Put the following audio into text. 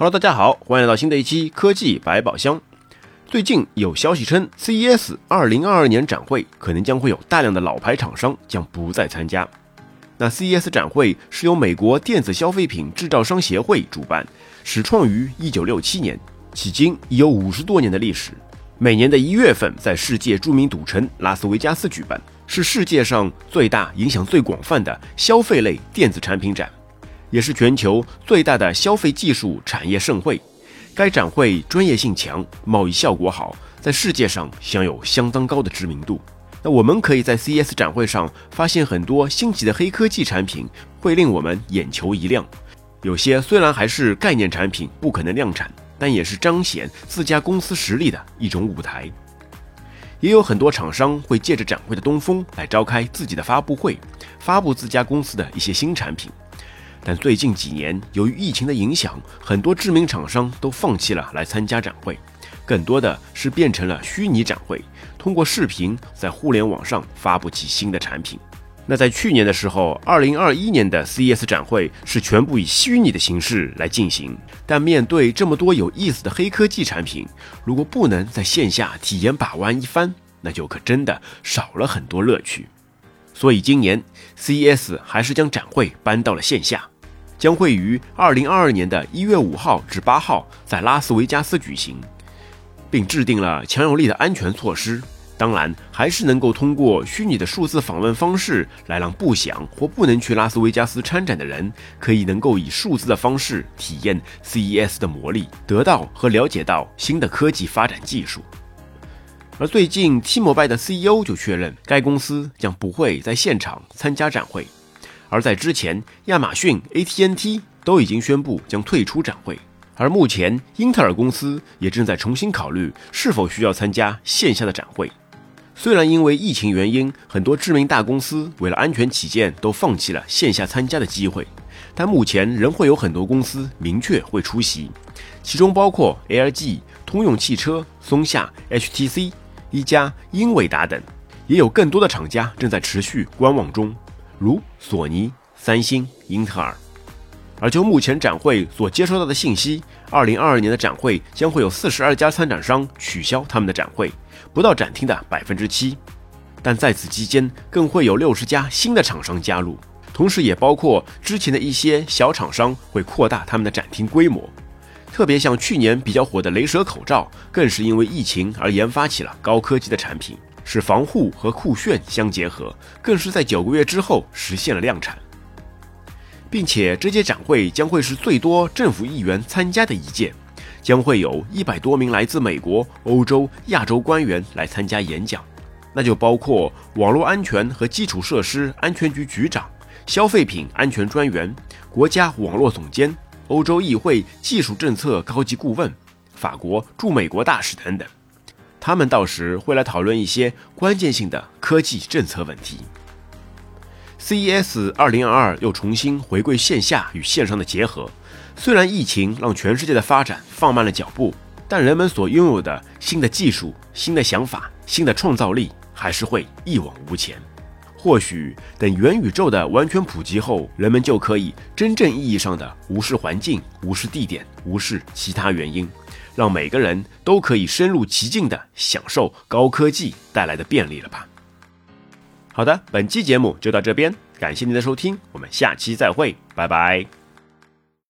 Hello，大家好，欢迎来到新的一期科技百宝箱。最近有消息称，CES 2022年展会可能将会有大量的老牌厂商将不再参加。那 CES 展会是由美国电子消费品制造商协会主办，始创于1967年，迄今已有五十多年的历史。每年的一月份在世界著名赌城拉斯维加斯举办，是世界上最大、影响最广泛的消费类电子产品展，也是全球最大的消费技术产业盛会。该展会专业性强，贸易效果好，在世界上享有相当高的知名度。那我们可以在 CES 展会上发现很多新奇的黑科技产品，会令我们眼球一亮。有些虽然还是概念产品，不可能量产，但也是彰显自家公司实力的一种舞台。也有很多厂商会借着展会的东风来召开自己的发布会，发布自家公司的一些新产品。但最近几年，由于疫情的影响，很多知名厂商都放弃了来参加展会，更多的是变成了虚拟展会，通过视频在互联网上发布起新的产品。那在去年的时候，二零二一年的 CES 展会是全部以虚拟的形式来进行，但面对这么多有意思的黑科技产品，如果不能在线下体验把玩一番，那就可真的少了很多乐趣。所以今年 CES 还是将展会搬到了线下，将会于二零二二年的一月五号至八号在拉斯维加斯举行，并制定了强有力的安全措施。当然，还是能够通过虚拟的数字访问方式来让不想或不能去拉斯维加斯参展的人，可以能够以数字的方式体验 CES 的魔力，得到和了解到新的科技发展技术。而最近，T-Mobile 的 CEO 就确认，该公司将不会在现场参加展会。而在之前，亚马逊、AT&T 都已经宣布将退出展会。而目前，英特尔公司也正在重新考虑是否需要参加线下的展会。虽然因为疫情原因，很多知名大公司为了安全起见都放弃了线下参加的机会，但目前仍会有很多公司明确会出席，其中包括 LG、通用汽车、松下、HTC。一加、英伟达等，也有更多的厂家正在持续观望中，如索尼、三星、英特尔。而就目前展会所接收到的信息，二零二二年的展会将会有四十二家参展商取消他们的展会，不到展厅的百分之七。但在此期间，更会有六十家新的厂商加入，同时也包括之前的一些小厂商会扩大他们的展厅规模。特别像去年比较火的雷蛇口罩，更是因为疫情而研发起了高科技的产品，使防护和酷炫相结合，更是在九个月之后实现了量产。并且这届展会将会是最多政府议员参加的一届，将会有一百多名来自美国、欧洲、亚洲官员来参加演讲，那就包括网络安全和基础设施安全局局长、消费品安全专员、国家网络总监。欧洲议会技术政策高级顾问、法国驻美国大使等等，他们到时会来讨论一些关键性的科技政策问题。CES 2022又重新回归线下与线上的结合，虽然疫情让全世界的发展放慢了脚步，但人们所拥有的新的技术、新的想法、新的创造力还是会一往无前。或许等元宇宙的完全普及后，人们就可以真正意义上的无视环境、无视地点、无视其他原因，让每个人都可以深入其境的享受高科技带来的便利了吧？好的，本期节目就到这边，感谢您的收听，我们下期再会，拜拜。